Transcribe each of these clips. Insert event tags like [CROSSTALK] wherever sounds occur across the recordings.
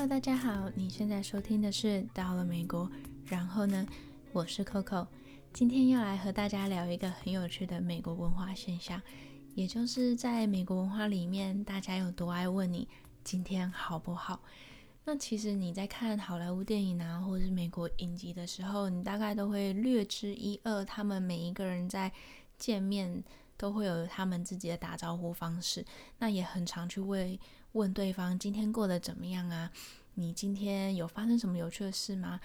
Hello，大家好，你现在收听的是到了美国，然后呢，我是 Coco，今天要来和大家聊一个很有趣的美国文化现象，也就是在美国文化里面，大家有多爱问你今天好不好？那其实你在看好莱坞电影啊，或者是美国影集的时候，你大概都会略知一二。他们每一个人在见面都会有他们自己的打招呼方式，那也很常去问问对方今天过得怎么样啊？你今天有发生什么有趣的事吗？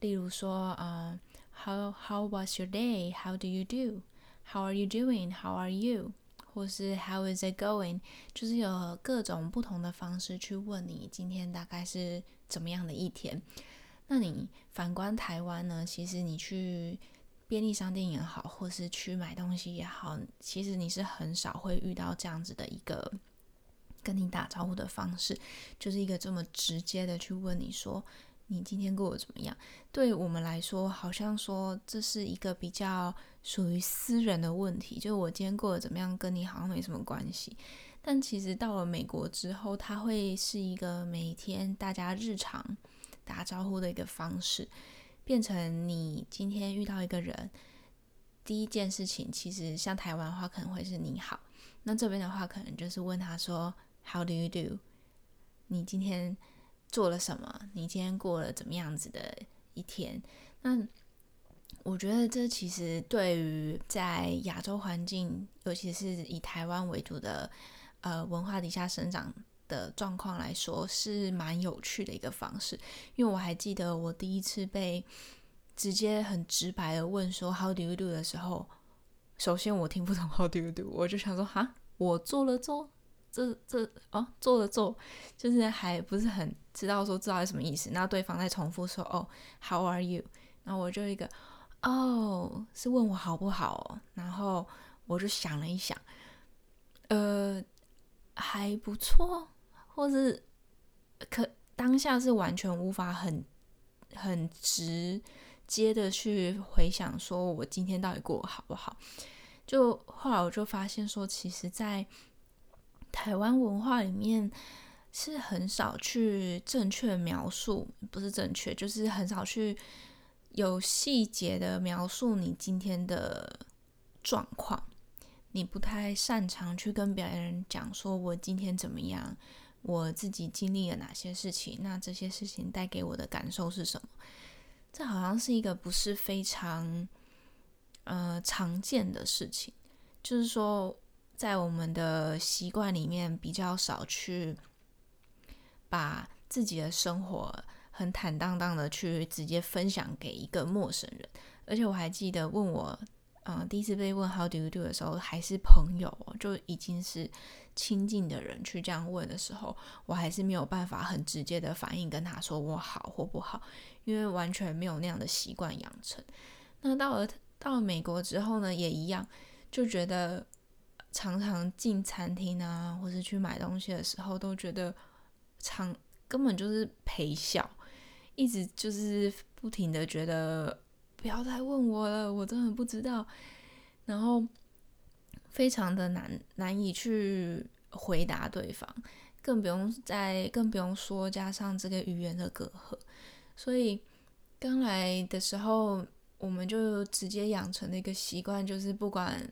例如说，呃，How How was your day? How do you do? How are you doing? How are you? 或是 How is it going？就是有各种不同的方式去问你今天大概是怎么样的一天。那你反观台湾呢？其实你去便利商店也好，或是去买东西也好，其实你是很少会遇到这样子的一个跟你打招呼的方式，就是一个这么直接的去问你说。你今天过得怎么样？对我们来说，好像说这是一个比较属于私人的问题，就我今天过得怎么样，跟你好像没什么关系。但其实到了美国之后，它会是一个每天大家日常打招呼的一个方式，变成你今天遇到一个人，第一件事情，其实像台湾的话，可能会是你好，那这边的话，可能就是问他说 How do you do？你今天。做了什么？你今天过了怎么样子的一天？那我觉得这其实对于在亚洲环境，尤其是以台湾为主的呃文化底下生长的状况来说，是蛮有趣的一个方式。因为我还记得我第一次被直接很直白的问说 “How do you do” 的时候，首先我听不懂 “How do you do”，我就想说哈，我做了做。这这哦，做了做，就是还不是很知道说知道是什么意思。那对方再重复说哦，How are you？然后我就一个哦，是问我好不好。然后我就想了一想，呃，还不错，或是可当下是完全无法很很直接的去回想说我今天到底过得好不好。就后来我就发现说，其实，在台湾文化里面是很少去正确描述，不是正确，就是很少去有细节的描述你今天的状况。你不太擅长去跟别人讲说，我今天怎么样，我自己经历了哪些事情，那这些事情带给我的感受是什么？这好像是一个不是非常呃常见的事情，就是说。在我们的习惯里面，比较少去把自己的生活很坦荡荡的去直接分享给一个陌生人。而且我还记得问我，嗯、呃，第一次被问 How do you do 的时候，还是朋友，就已经是亲近的人去这样问的时候，我还是没有办法很直接的反应跟他说我好或不好，因为完全没有那样的习惯养成。那到了到了美国之后呢，也一样，就觉得。常常进餐厅啊，或是去买东西的时候，都觉得常根本就是陪笑，一直就是不停的觉得不要再问我了，我真的不知道，然后非常的难难以去回答对方，更不用再更不用说加上这个语言的隔阂，所以刚来的时候，我们就直接养成了一个习惯，就是不管。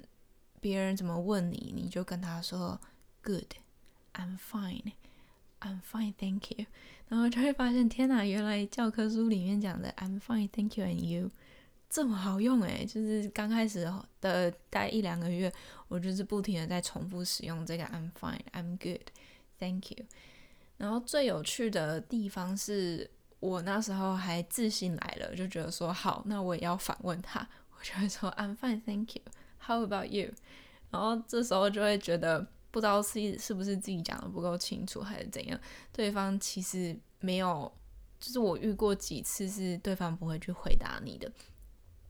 别人怎么问你，你就跟他说 “Good, I'm fine, I'm fine, thank you”，[LAUGHS] 然后就会发现，天哪，原来教科书里面讲的 “I'm fine, thank you and you” 这么好用诶，就是刚开始的待一两个月，我就是不停的在重复使用这个 “I'm fine, I'm good, thank you”。然后最有趣的地方是我那时候还自信来了，就觉得说好，那我也要反问他，我就会说 “I'm fine, thank you”。How about you？然后这时候就会觉得不知道是是不是自己讲的不够清楚，还是怎样。对方其实没有，就是我遇过几次是对方不会去回答你的。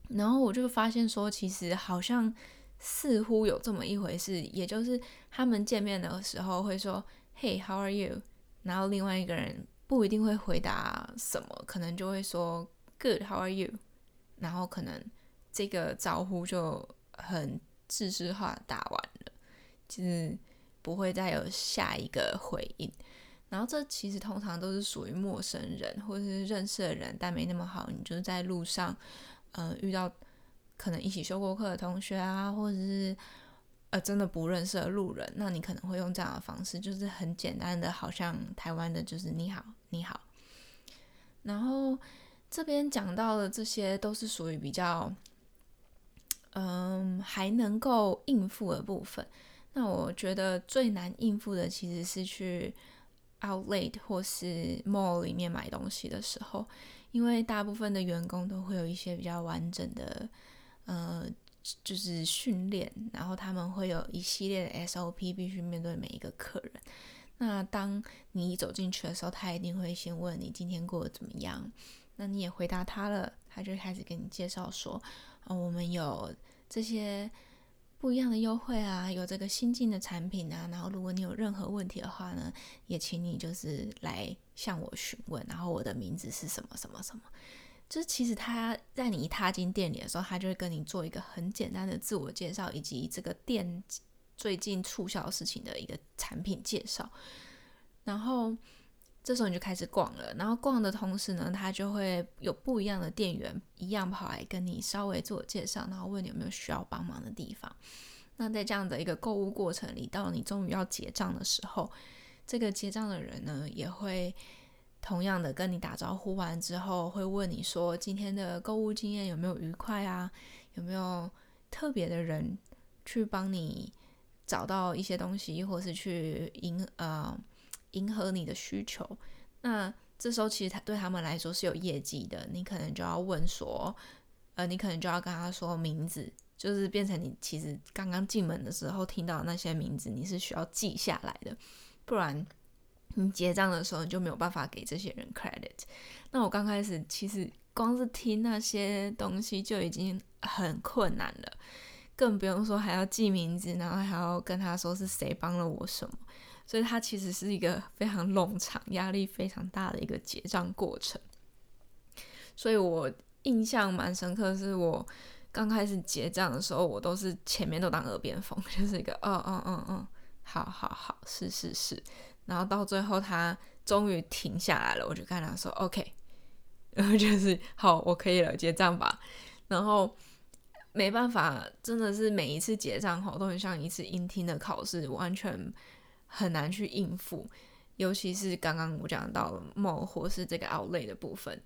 然后我就发现说，其实好像似乎有这么一回事，也就是他们见面的时候会说 “Hey，how are you？” 然后另外一个人不一定会回答什么，可能就会说 “Good，how are you？” 然后可能这个招呼就。很自私化打完了，就是不会再有下一个回应。然后这其实通常都是属于陌生人或者是认识的人，但没那么好。你就是在路上，呃，遇到可能一起修过课的同学啊，或者是呃真的不认识的路人，那你可能会用这样的方式，就是很简单的，好像台湾的就是你好，你好。然后这边讲到的这些都是属于比较，嗯、还能够应付的部分。那我觉得最难应付的其实是去。Outlet 或是 mall 里面买东西的时候，因为大部分的员工都会有一些比较完整的，呃，就是训练，然后他们会有一系列的 SOP 必须面对每一个客人。那当你走进去的时候，他一定会先问你今天过得怎么样，那你也回答他了，他就开始给你介绍说，哦，我们有这些。不一样的优惠啊，有这个新进的产品啊，然后如果你有任何问题的话呢，也请你就是来向我询问，然后我的名字是什么什么什么。就是其实他在你一踏进店里的时候，他就会跟你做一个很简单的自我介绍，以及这个店最近促销事情的一个产品介绍，然后。这时候你就开始逛了，然后逛的同时呢，他就会有不一样的店员一样跑来跟你稍微自我介绍，然后问你有没有需要帮忙的地方。那在这样的一个购物过程里，到你终于要结账的时候，这个结账的人呢，也会同样的跟你打招呼完之后，会问你说今天的购物经验有没有愉快啊？有没有特别的人去帮你找到一些东西，或是去迎呃。迎合你的需求，那这时候其实他对他们来说是有业绩的，你可能就要问说，呃，你可能就要跟他说名字，就是变成你其实刚刚进门的时候听到那些名字，你是需要记下来的，不然你结账的时候你就没有办法给这些人 credit。那我刚开始其实光是听那些东西就已经很困难了，更不用说还要记名字，然后还要跟他说是谁帮了我什么。所以它其实是一个非常冗长、压力非常大的一个结账过程。所以我印象蛮深刻，是我刚开始结账的时候，我都是前面都当耳边风，[LAUGHS] 就是一个嗯嗯嗯嗯，好好好，是是是。然后到最后他终于停下来了，我就跟他说 OK，然 [LAUGHS] 后就是好，我可以了，结账吧。然后没办法，真的是每一次结账后都很像一次英听的考试，完全。很难去应付，尤其是刚刚我讲到了 mall 或是这个 outlay 的部分。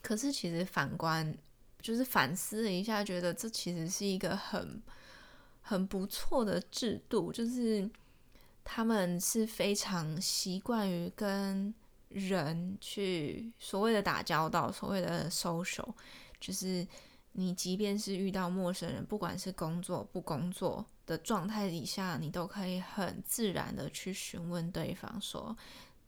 可是其实反观，就是反思了一下，觉得这其实是一个很很不错的制度，就是他们是非常习惯于跟人去所谓的打交道，所谓的 social，就是。你即便是遇到陌生人，不管是工作不工作的状态底下，你都可以很自然的去询问对方说：“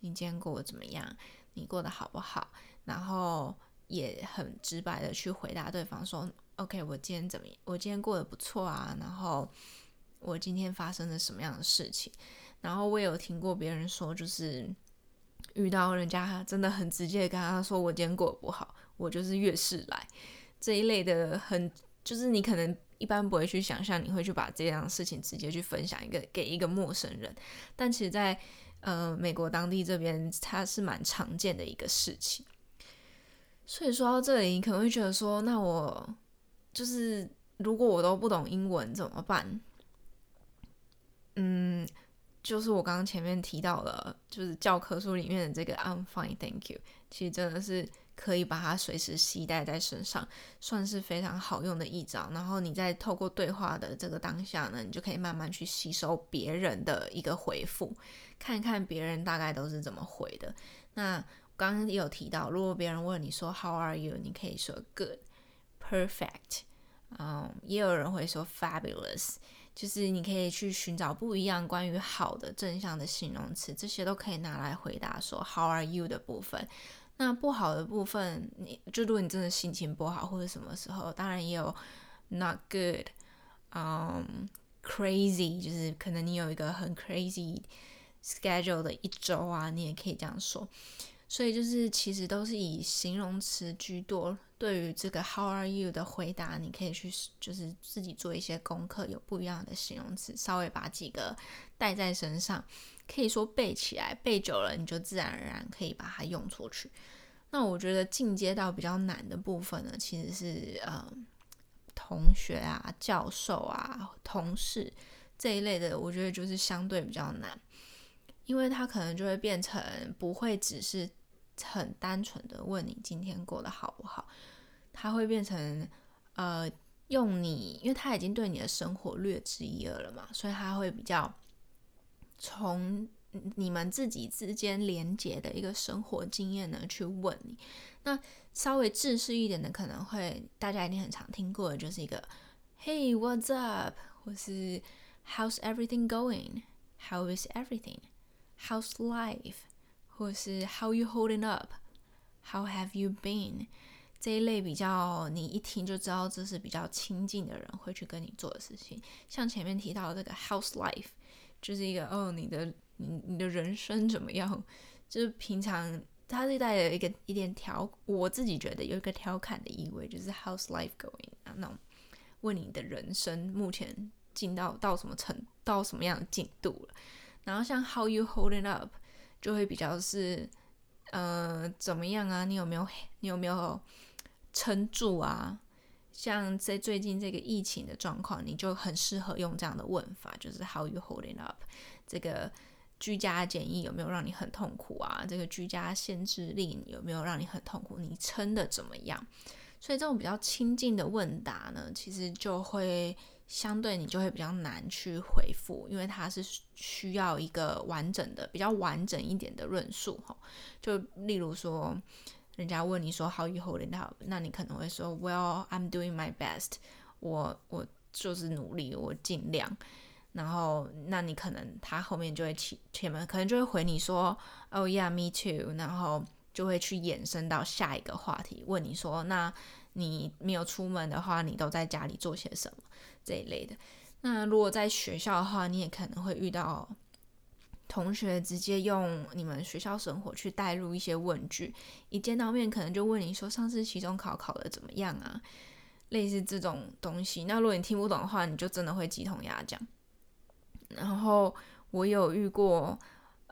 你今天过得怎么样？你过得好不好？”然后也很直白的去回答对方说：“OK，我今天怎么？我今天过得不错啊。然后我今天发生了什么样的事情？然后我也有听过别人说，就是遇到人家真的很直接跟他说：‘我今天过得不好，我就是越是来。’”这一类的很，就是你可能一般不会去想象，你会去把这样的事情直接去分享一个给一个陌生人，但其实在呃美国当地这边，它是蛮常见的一个事情。所以说到这里，你可能会觉得说，那我就是如果我都不懂英文怎么办？嗯，就是我刚刚前面提到了，就是教科书里面的这个 I'm fine, thank you，其实真的是。可以把它随时携带在身上，算是非常好用的一招。然后你再透过对话的这个当下呢，你就可以慢慢去吸收别人的一个回复，看看别人大概都是怎么回的。那刚刚也有提到，如果别人问你说 How are you？你可以说 Good, Perfect，嗯，也有人会说 Fabulous，就是你可以去寻找不一样关于好的正向的形容词，这些都可以拿来回答说 How are you 的部分。那不好的部分，你就如果你真的心情不好或者什么时候，当然也有 not good，嗯、，crazy，就是可能你有一个很 crazy schedule 的一周啊，你也可以这样说。所以就是其实都是以形容词居多。对于这个 How are you 的回答，你可以去就是自己做一些功课，有不一样的形容词，稍微把几个带在身上，可以说背起来，背久了你就自然而然可以把它用出去。那我觉得进阶到比较难的部分呢，其实是呃同学啊、教授啊、同事这一类的，我觉得就是相对比较难，因为他可能就会变成不会只是很单纯的问你今天过得好不好，他会变成呃。用你，因为他已经对你的生活略知一二了嘛，所以他会比较从你们自己之间连接的一个生活经验呢去问你。那稍微正式一点的，可能会大家一定很常听过的，就是一个 Hey, what's up？或是 How's everything going？How is everything？How's life？或是 How you holding up？How have you been？这一类比较，你一听就知道这是比较亲近的人会去跟你做的事情。像前面提到的这个 How's life，就是一个哦，你的你你的人生怎么样？就是平常它是带有一个一点调，我自己觉得有一个调侃的意味，就是 How's life going 啊，那种问你的人生目前进到到什么程到什么样的进度了。然后像 How you holding up，就会比较是呃怎么样啊？你有没有你有没有？撑住啊！像在最近这个疫情的状况，你就很适合用这样的问法，就是 How you holding up？这个居家检疫有没有让你很痛苦啊？这个居家限制令有没有让你很痛苦？你撑得怎么样？所以这种比较亲近的问答呢，其实就会相对你就会比较难去回复，因为它是需要一个完整的、比较完整一点的论述哈。就例如说。人家问你说 How you holding up？那你可能会说 Well, I'm doing my best 我。我就是努力，我尽量。然后，那你可能他后面就会前前面可能就会回你说 Oh yeah, me too。然后就会去延伸到下一个话题，问你说那你没有出门的话，你都在家里做些什么这一类的。那如果在学校的话，你也可能会遇到。同学直接用你们学校生活去带入一些问句，一见到面可能就问你说上次期中考考的怎么样啊？类似这种东西。那如果你听不懂的话，你就真的会鸡同鸭讲。然后我有遇过，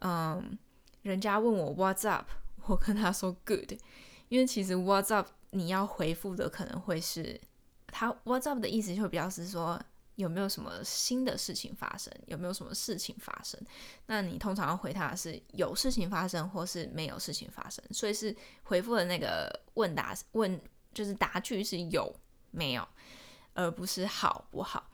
嗯，人家问我 What's up，[LAUGHS] 我跟他说 Good，因为其实 What's up 你要回复的可能会是他 What's up 的意思就会比较是说。有没有什么新的事情发生？有没有什么事情发生？那你通常要回答是有事情发生，或是没有事情发生。所以是回复的那个问答问，就是答句是有没有，而不是好不好。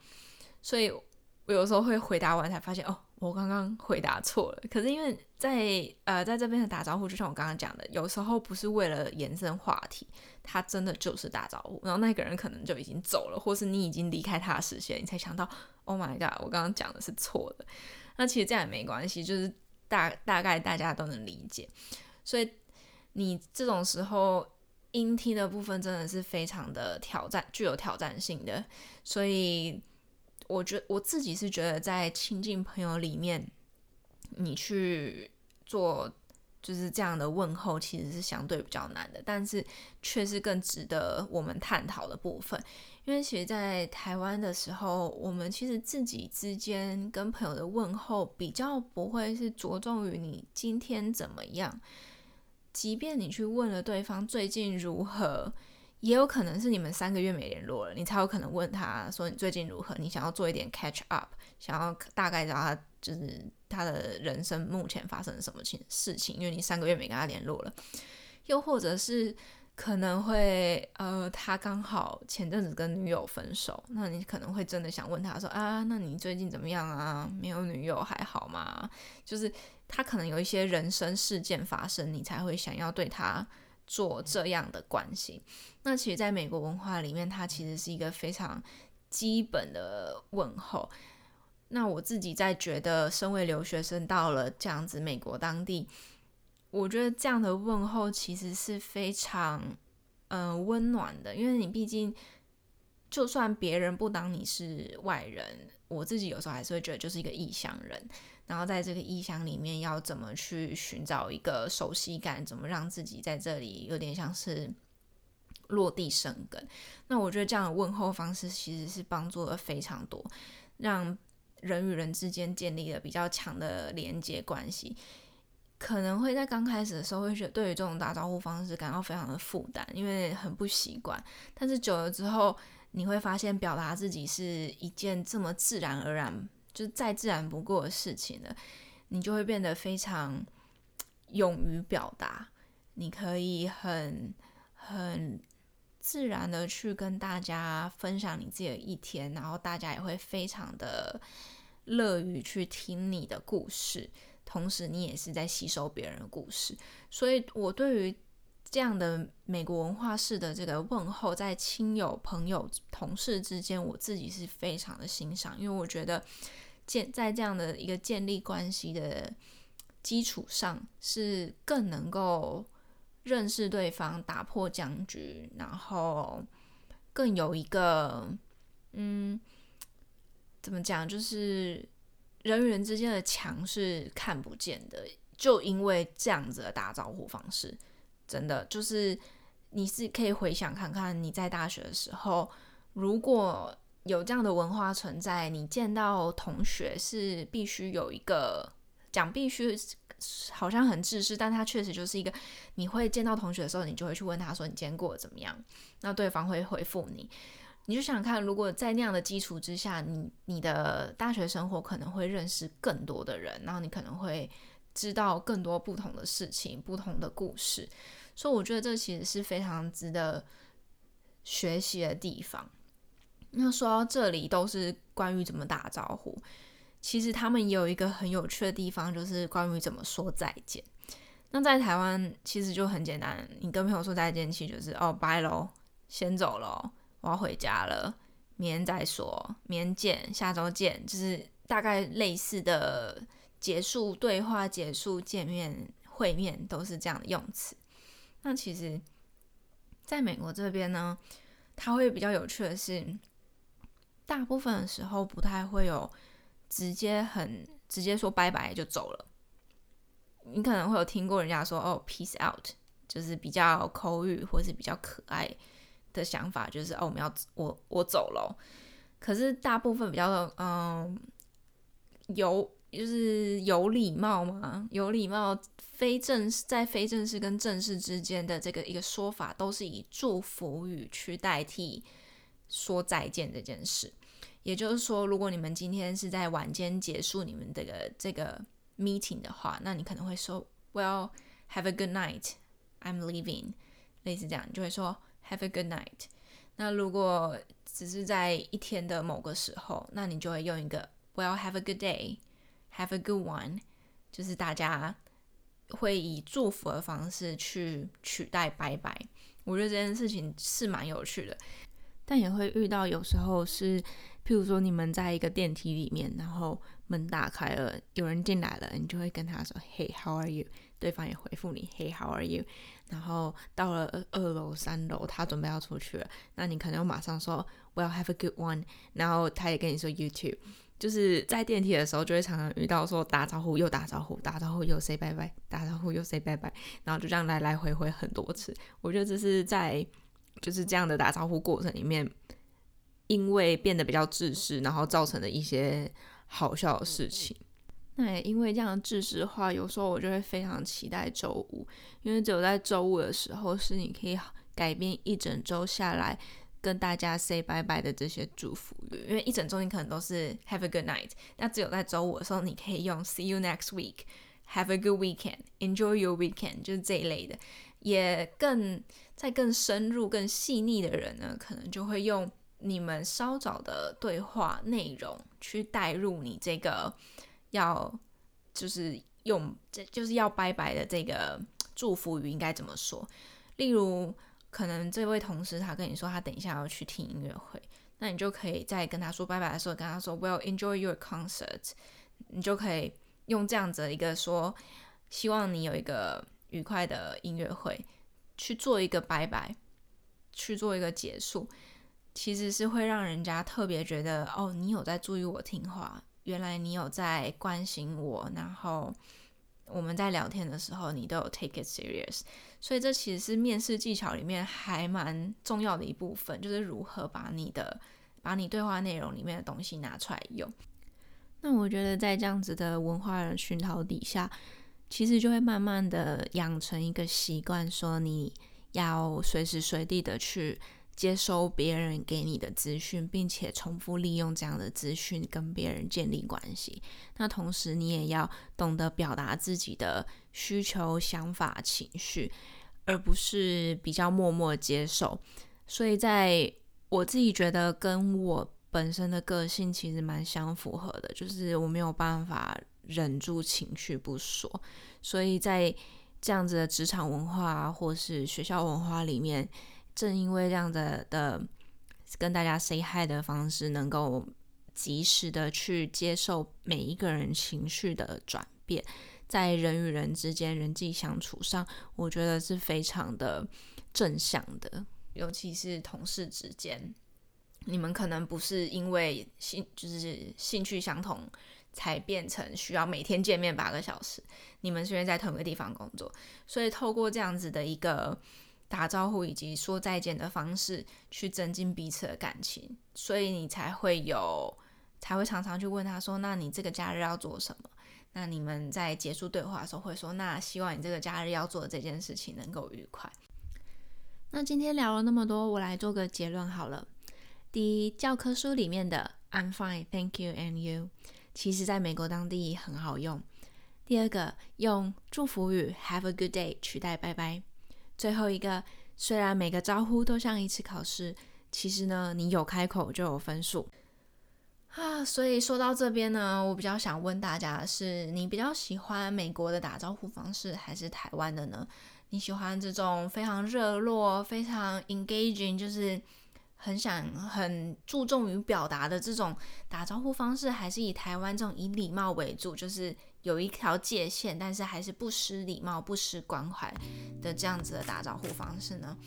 所以我有时候会回答完才发现，哦，我刚刚回答错了。可是因为在呃在这边的打招呼，就像我刚刚讲的，有时候不是为了延伸话题。他真的就是打招呼，然后那个人可能就已经走了，或是你已经离开他的视线，你才想到，Oh my god，我刚刚讲的是错的。那其实这样也没关系，就是大大概大家都能理解。所以你这种时候应听的部分真的是非常的挑战，具有挑战性的。所以我觉我自己是觉得，在亲近朋友里面，你去做。就是这样的问候其实是相对比较难的，但是却是更值得我们探讨的部分。因为其实，在台湾的时候，我们其实自己之间跟朋友的问候比较不会是着重于你今天怎么样，即便你去问了对方最近如何，也有可能是你们三个月没联络了，你才有可能问他说你最近如何，你想要做一点 catch up，想要大概知道他就是。他的人生目前发生什么情事情？因为你三个月没跟他联络了，又或者是可能会呃，他刚好前阵子跟女友分手，那你可能会真的想问他说啊，那你最近怎么样啊？没有女友还好吗？就是他可能有一些人生事件发生，你才会想要对他做这样的关系。那其实，在美国文化里面，它其实是一个非常基本的问候。那我自己在觉得，身为留学生到了这样子美国当地，我觉得这样的问候其实是非常嗯、温暖的，因为你毕竟就算别人不当你是外人，我自己有时候还是会觉得就是一个异乡人。然后在这个异乡里面，要怎么去寻找一个熟悉感，怎么让自己在这里有点像是落地生根。那我觉得这样的问候方式其实是帮助了非常多，让。人与人之间建立了比较强的连接关系，可能会在刚开始的时候会觉得对于这种打招呼方式感到非常的负担，因为很不习惯。但是久了之后，你会发现表达自己是一件这么自然而然，就再自然不过的事情了，你就会变得非常勇于表达。你可以很很自然的去跟大家分享你自己的一天，然后大家也会非常的乐于去听你的故事，同时你也是在吸收别人的故事。所以，我对于这样的美国文化式的这个问候，在亲友、朋友、同事之间，我自己是非常的欣赏，因为我觉得建在这样的一个建立关系的基础上，是更能够。认识对方，打破僵局，然后更有一个，嗯，怎么讲？就是人与人之间的墙是看不见的，就因为这样子的打招呼方式，真的就是你是可以回想看看你在大学的时候，如果有这样的文化存在，你见到同学是必须有一个讲必须。好像很自私，但他确实就是一个，你会见到同学的时候，你就会去问他说：“你今天过得怎么样？”那对方会回复你。你就想想看，如果在那样的基础之下，你你的大学生活可能会认识更多的人，然后你可能会知道更多不同的事情、不同的故事。所以我觉得这其实是非常值得学习的地方。那说到这里，都是关于怎么打招呼。其实他们也有一个很有趣的地方，就是关于怎么说再见。那在台湾其实就很简单，你跟朋友说再见，其实就是哦，拜喽，先走喽，我要回家了，明天再说，明天见，下周见，就是大概类似的结束对话、结束见面会面都是这样的用词。那其实在美国这边呢，它会比较有趣的是，大部分的时候不太会有。直接很直接说拜拜就走了。你可能会有听过人家说哦，peace out，就是比较口语或是比较可爱的想法，就是哦，我们要我我走了。可是大部分比较嗯有就是有礼貌嘛，有礼貌非正式在非正式跟正式之间的这个一个说法，都是以祝福语去代替说再见这件事。也就是说，如果你们今天是在晚间结束你们这个这个 meeting 的话，那你可能会说 “Well, have a good night, I'm leaving”，类似这样，你就会说 “Have a good night”。那如果只是在一天的某个时候，那你就会用一个 “Well, have a good day, have a good one”，就是大家会以祝福的方式去取代拜拜。我觉得这件事情是蛮有趣的，但也会遇到有时候是。譬如说，你们在一个电梯里面，然后门打开了，有人进来了，你就会跟他说：“Hey, how are you？” 对方也回复你：“Hey, how are you？” 然后到了二楼、三楼，他准备要出去了，那你可能马上说：“Well, have a good one。”然后他也跟你说：“You too。”就是在电梯的时候，就会常常遇到说打招呼又打招呼，打招呼又 say 拜拜，打招呼又 say 拜拜，然后就这样来来回回很多次。我觉得这是在就是这样的打招呼过程里面。因为变得比较自私，然后造成的一些好笑的事情。那也因为这样的自私化，有时候我就会非常期待周五，因为只有在周五的时候，是你可以改变一整周下来跟大家 say 拜拜的这些祝福语。因为一整周你可能都是 have a good night，那只有在周五的时候，你可以用 see you next week，have a good weekend，enjoy your weekend，就是这一类的。也更在更深入、更细腻的人呢，可能就会用。你们稍早的对话内容去带入你这个要就是用这就是要拜拜的这个祝福语应该怎么说？例如，可能这位同事他跟你说他等一下要去听音乐会，那你就可以在跟他说拜拜的时候跟他说 “Well, enjoy your concert”，你就可以用这样子的一个说，希望你有一个愉快的音乐会，去做一个拜拜，去做一个结束。其实是会让人家特别觉得哦，你有在注意我听话，原来你有在关心我，然后我们在聊天的时候，你都有 take it serious。所以这其实是面试技巧里面还蛮重要的一部分，就是如何把你的把你对话内容里面的东西拿出来用。那我觉得在这样子的文化的熏陶底下，其实就会慢慢的养成一个习惯，说你要随时随地的去接收别人给你的资讯，并且重复利用这样的资讯跟别人建立关系。那同时你也要懂得表达自己的需求、想法、情绪，而不是比较默默接受。所以在我自己觉得跟我本身的个性其实蛮相符合的，就是我没有办法忍住情绪不说，所以在这样子的职场文化或是学校文化里面，正因为这样的的跟大家 say hi 的方式，能够及时的去接受每一个人情绪的转变，在人与人之间人际相处上，我觉得是非常的正向的，尤其是同事之间。你们可能不是因为兴就是兴趣相同才变成需要每天见面八个小时，你们虽然在同一个地方工作，所以透过这样子的一个打招呼以及说再见的方式去增进彼此的感情，所以你才会有才会常常去问他说：“那你这个假日要做什么？”那你们在结束对话的时候会说：“那希望你这个假日要做的这件事情能够愉快。”那今天聊了那么多，我来做个结论好了。第一，教科书里面的 "I'm fine, thank you and you"，其实在美国当地很好用。第二个，用祝福语 "Have a good day" 取代拜拜。最后一个，虽然每个招呼都像一次考试，其实呢，你有开口就有分数啊。所以说到这边呢，我比较想问大家的是：你比较喜欢美国的打招呼方式，还是台湾的呢？你喜欢这种非常热络、非常 engaging，就是很想很注重于表达的这种打招呼方式，还是以台湾这种以礼貌为主，就是有一条界限，但是还是不失礼貌、不失关怀的这样子的打招呼方式呢？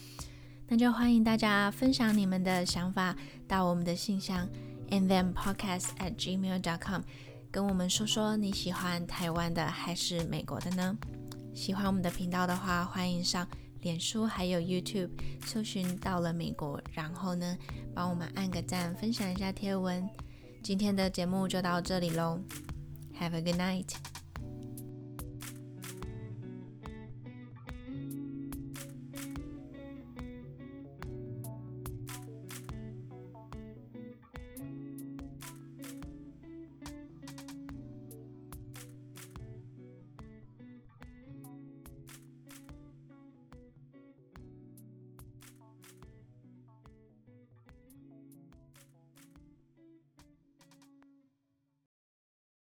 那就欢迎大家分享你们的想法到我们的信箱 and then podcast at gmail dot com，跟我们说说你喜欢台湾的还是美国的呢？喜欢我们的频道的话，欢迎上。脸书还有 YouTube 搜寻到了美国，然后呢，帮我们按个赞，分享一下贴文。今天的节目就到这里喽，Have a good night。